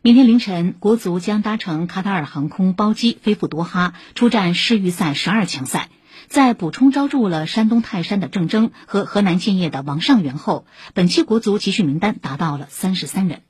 明天凌晨，国足将搭乘卡塔尔航空包机飞赴多哈，出战世预赛十二强赛。在补充招入了山东泰山的郑铮和河南建业的王上元后，本期国足集训名单达到了三十三人。